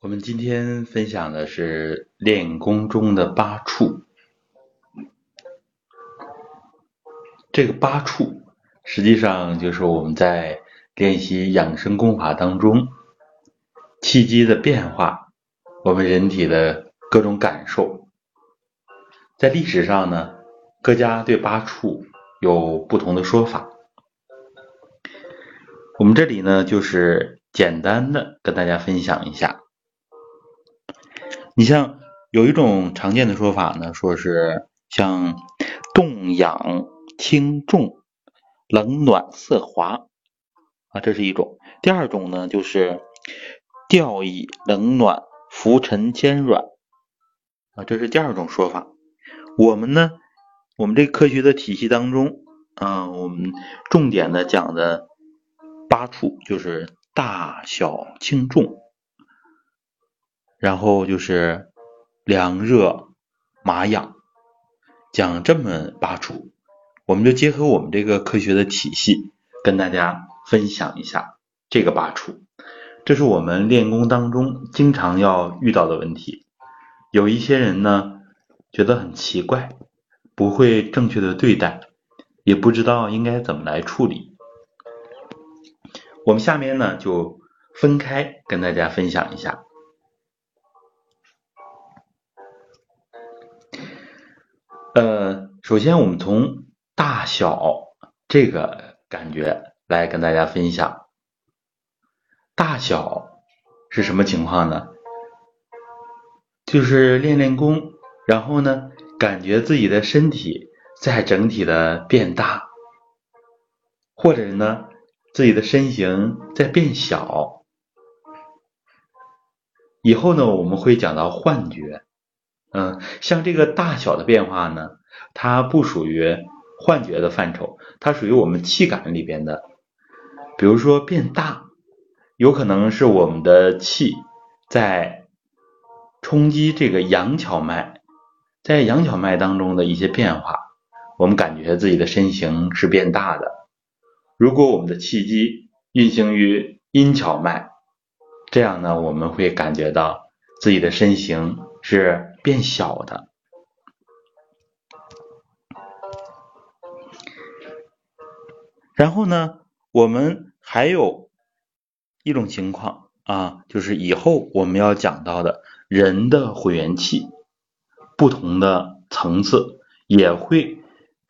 我们今天分享的是练功中的八处。这个八处实际上就是我们在练习养生功法当中气机的变化，我们人体的各种感受。在历史上呢，各家对八处有不同的说法。我们这里呢，就是简单的跟大家分享一下。你像有一种常见的说法呢，说是像动养轻重、冷暖色滑啊，这是一种。第二种呢，就是调以冷暖、浮沉坚软啊，这是第二种说法。我们呢，我们这科学的体系当中啊，我们重点的讲的八处就是大小轻重。然后就是凉热麻痒，讲这么八处，我们就结合我们这个科学的体系，跟大家分享一下这个八处。这是我们练功当中经常要遇到的问题。有一些人呢觉得很奇怪，不会正确的对待，也不知道应该怎么来处理。我们下面呢就分开跟大家分享一下。首先我们从大小这个感觉来跟大家分享。大小是什么情况呢？就是练练功，然后呢，感觉自己的身体在整体的变大，或者呢，自己的身形在变小。以后呢，我们会讲到幻觉。嗯，像这个大小的变化呢，它不属于幻觉的范畴，它属于我们气感里边的。比如说变大，有可能是我们的气在冲击这个阳桥脉，在阳桥脉当中的一些变化，我们感觉自己的身形是变大的。如果我们的气机运行于阴桥脉，这样呢，我们会感觉到自己的身形是。变小的，然后呢，我们还有一种情况啊，就是以后我们要讲到的人的混元气，不同的层次也会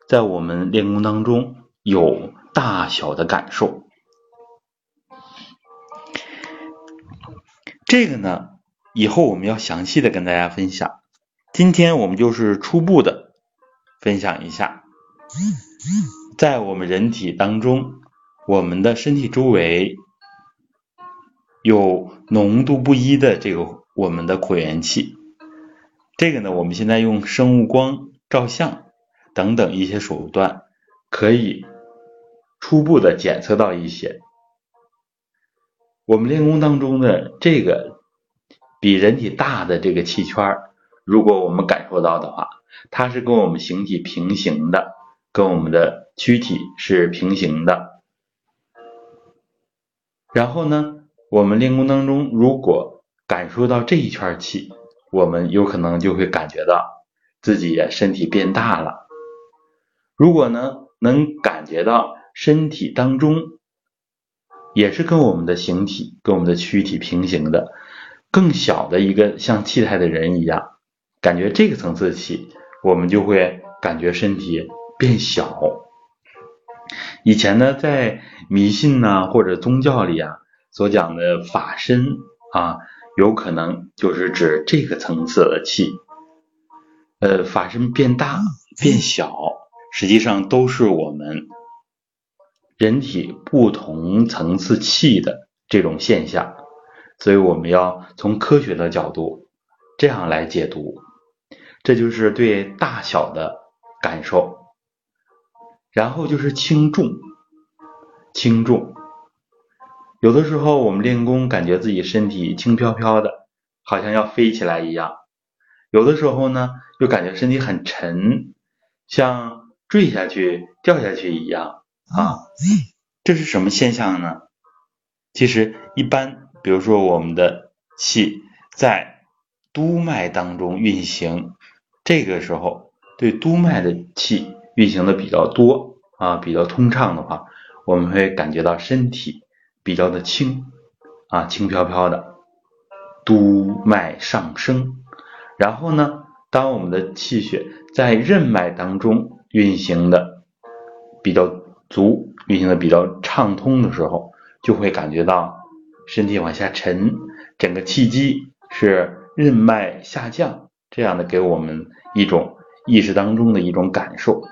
在我们练功当中有大小的感受。这个呢，以后我们要详细的跟大家分享。今天我们就是初步的分享一下，在我们人体当中，我们的身体周围有浓度不一的这个我们的扩元气。这个呢，我们现在用生物光照相等等一些手段，可以初步的检测到一些。我们练功当中的这个比人体大的这个气圈儿如果我们感受到的话，它是跟我们形体平行的，跟我们的躯体是平行的。然后呢，我们练功当中如果感受到这一圈气，我们有可能就会感觉到自己身体变大了。如果呢，能感觉到身体当中也是跟我们的形体、跟我们的躯体平行的，更小的一个像气态的人一样。感觉这个层次的气，我们就会感觉身体变小。以前呢，在迷信呐或者宗教里啊所讲的法身啊，有可能就是指这个层次的气。呃，法身变大变小，实际上都是我们人体不同层次气的这种现象。所以我们要从科学的角度这样来解读。这就是对大小的感受，然后就是轻重，轻重。有的时候我们练功，感觉自己身体轻飘飘的，好像要飞起来一样；有的时候呢，又感觉身体很沉，像坠下去、掉下去一样啊。这是什么现象呢？其实一般，比如说我们的气在督脉当中运行，这个时候对督脉的气运行的比较多啊，比较通畅的话，我们会感觉到身体比较的轻啊，轻飘飘的，督脉上升。然后呢，当我们的气血在任脉当中运行的比较足，运行的比较畅通的时候，就会感觉到身体往下沉，整个气机是任脉下降，这样的给我们一种意识当中的一种感受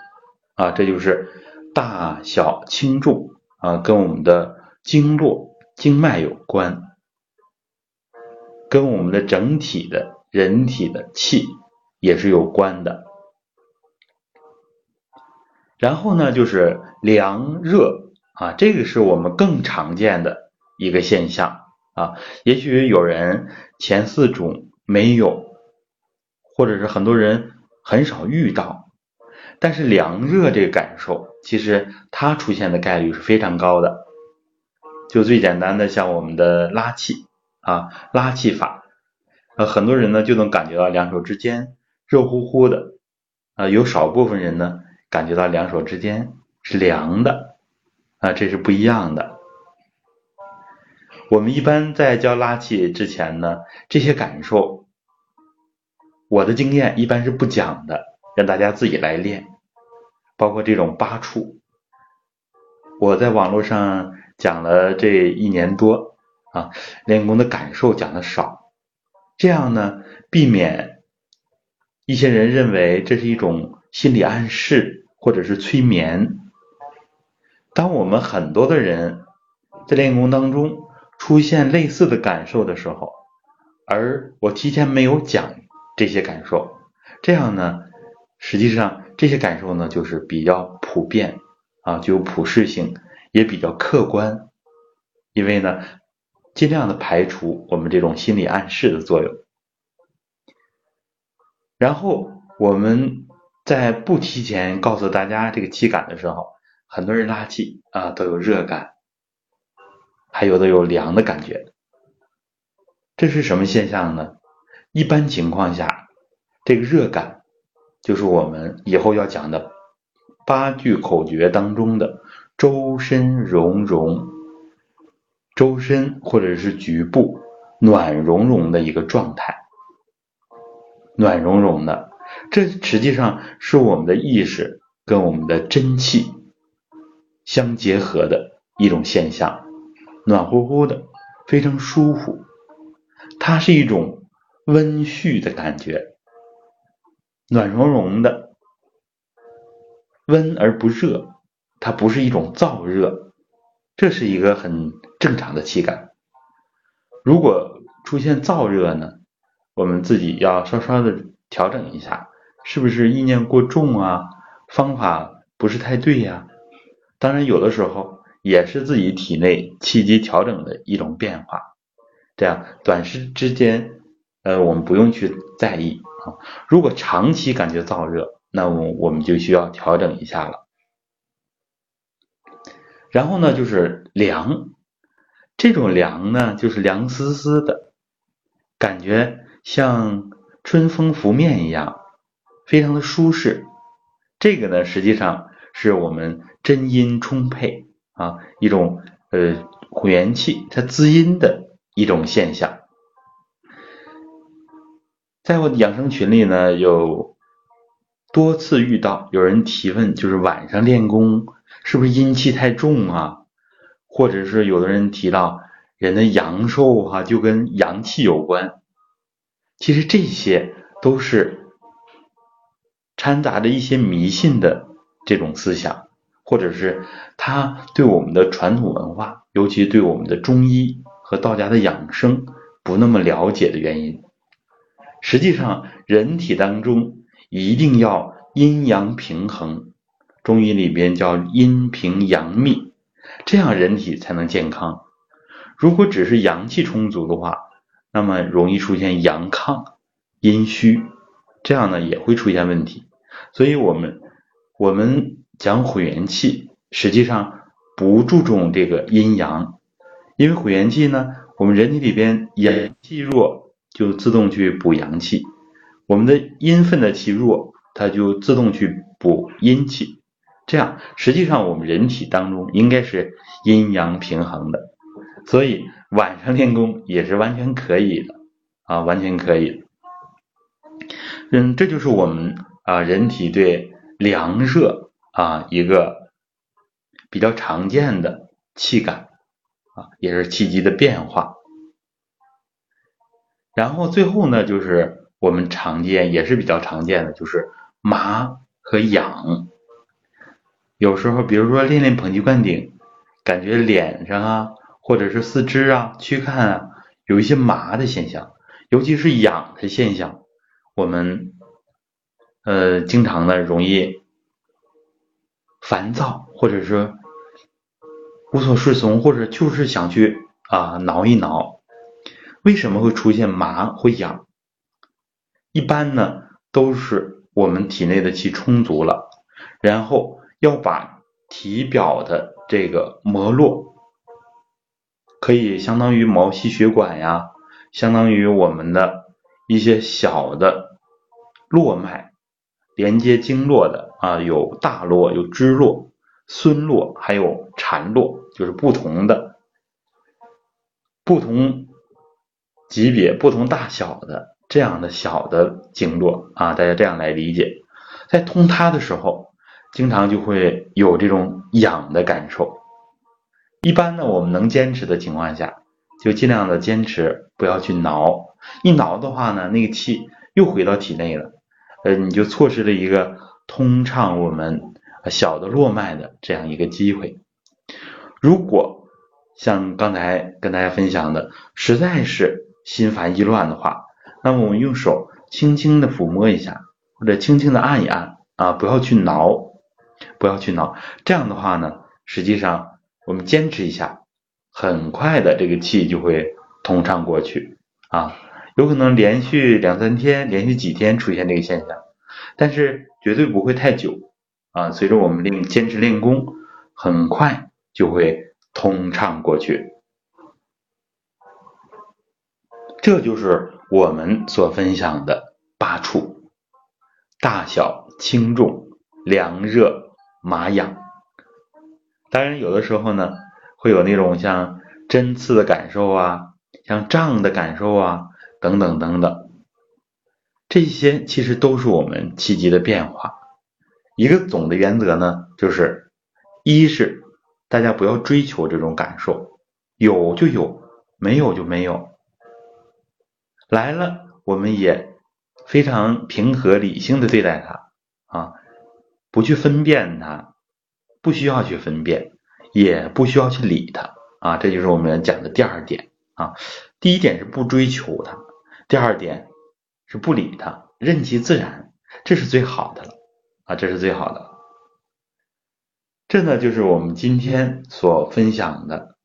啊，这就是大小轻重啊，跟我们的经络经脉有关，跟我们的整体的。人体的气也是有关的，然后呢，就是凉热啊，这个是我们更常见的一个现象啊。也许有人前四种没有，或者是很多人很少遇到，但是凉热这个感受，其实它出现的概率是非常高的。就最简单的，像我们的拉气啊，拉气法。呃，很多人呢就能感觉到两手之间热乎乎的，啊，有少部分人呢感觉到两手之间是凉的，啊，这是不一样的。我们一般在教拉气之前呢，这些感受，我的经验一般是不讲的，让大家自己来练。包括这种八处，我在网络上讲了这一年多啊，练功的感受讲的少。这样呢，避免一些人认为这是一种心理暗示或者是催眠。当我们很多的人在练功当中出现类似的感受的时候，而我提前没有讲这些感受，这样呢，实际上这些感受呢就是比较普遍啊，具有普适性，也比较客观，因为呢。尽量的排除我们这种心理暗示的作用，然后我们在不提前告诉大家这个气感的时候，很多人拉气啊都有热感，还有的有凉的感觉，这是什么现象呢？一般情况下，这个热感就是我们以后要讲的八句口诀当中的周身融融。周身或者是局部暖融融的一个状态，暖融融的，这实际上是我们的意识跟我们的真气相结合的一种现象，暖乎乎的，非常舒服，它是一种温煦的感觉，暖融融的，温而不热，它不是一种燥热，这是一个很。正常的气感，如果出现燥热呢，我们自己要稍稍的调整一下，是不是意念过重啊？方法不是太对呀？当然，有的时候也是自己体内气机调整的一种变化。这样短时之间，呃，我们不用去在意啊。如果长期感觉燥热，那我我们就需要调整一下了。然后呢，就是凉。这种凉呢，就是凉丝丝的感觉，像春风拂面一样，非常的舒适。这个呢，实际上是我们真阴充沛啊，一种呃混元气它滋阴的一种现象。在我的养生群里呢，有多次遇到有人提问，就是晚上练功是不是阴气太重啊？或者是有的人提到人的阳寿哈就跟阳气有关，其实这些都是掺杂着一些迷信的这种思想，或者是他对我们的传统文化，尤其对我们的中医和道家的养生不那么了解的原因。实际上，人体当中一定要阴阳平衡，中医里边叫阴平阳秘。这样人体才能健康。如果只是阳气充足的话，那么容易出现阳亢、阴虚，这样呢也会出现问题。所以，我们我们讲混元气，实际上不注重这个阴阳，因为混元气呢，我们人体里边阳气弱就自动去补阳气；我们的阴分的气弱，它就自动去补阴气。这样，实际上我们人体当中应该是阴阳平衡的，所以晚上练功也是完全可以的啊，完全可以。嗯，这就是我们啊人体对凉热啊一个比较常见的气感啊，也是气机的变化。然后最后呢，就是我们常见也是比较常见的，就是麻和痒。有时候，比如说练练捧击灌顶，感觉脸上啊，或者是四肢啊、躯干啊，有一些麻的现象，尤其是痒的现象，我们呃经常的容易烦躁，或者说无所适从，或者就是想去啊挠一挠。为什么会出现麻或痒？一般呢都是我们体内的气充足了，然后。要把体表的这个膜络，可以相当于毛细血管呀，相当于我们的一些小的络脉，连接经络的啊，有大络、有支络、孙络，还有缠络，就是不同的、不同级别、不同大小的这样的小的经络啊，大家这样来理解，在通它的时候。经常就会有这种痒的感受。一般呢，我们能坚持的情况下，就尽量的坚持，不要去挠。一挠的话呢，那个气又回到体内了，呃，你就错失了一个通畅我们小的络脉的这样一个机会。如果像刚才跟大家分享的，实在是心烦意乱的话，那么我们用手轻轻的抚摸一下，或者轻轻的按一按啊，不要去挠。不要去挠，这样的话呢，实际上我们坚持一下，很快的这个气就会通畅过去啊。有可能连续两三天，连续几天出现这个现象，但是绝对不会太久啊。随着我们练坚持练功，很快就会通畅过去。这就是我们所分享的八处：大小、轻重、凉热。麻痒，当然有的时候呢，会有那种像针刺的感受啊，像胀的感受啊，等等等等，这些其实都是我们气机的变化。一个总的原则呢，就是一是大家不要追求这种感受，有就有，没有就没有。来了，我们也非常平和理性的对待它啊。不去分辨它，不需要去分辨，也不需要去理它啊，这就是我们讲的第二点啊。第一点是不追求它，第二点是不理它，任其自然，这是最好的了啊，这是最好的。这呢就是我们今天所分享的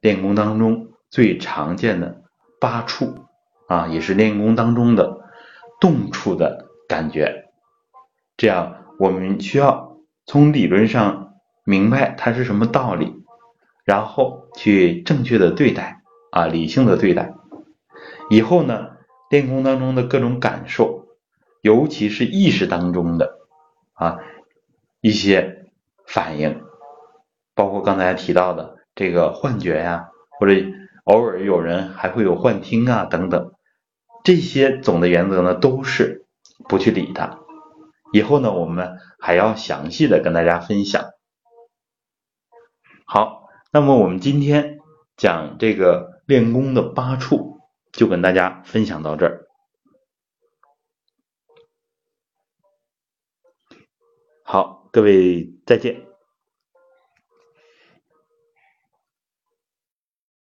练功当中最常见的八处啊，也是练功当中的动处的感觉，这样。我们需要从理论上明白它是什么道理，然后去正确的对待啊，理性的对待。以后呢，练功当中的各种感受，尤其是意识当中的啊一些反应，包括刚才提到的这个幻觉呀，或者偶尔有人还会有幻听啊等等，这些总的原则呢，都是不去理它。以后呢，我们还要详细的跟大家分享。好，那么我们今天讲这个练功的八处，就跟大家分享到这儿。好，各位再见。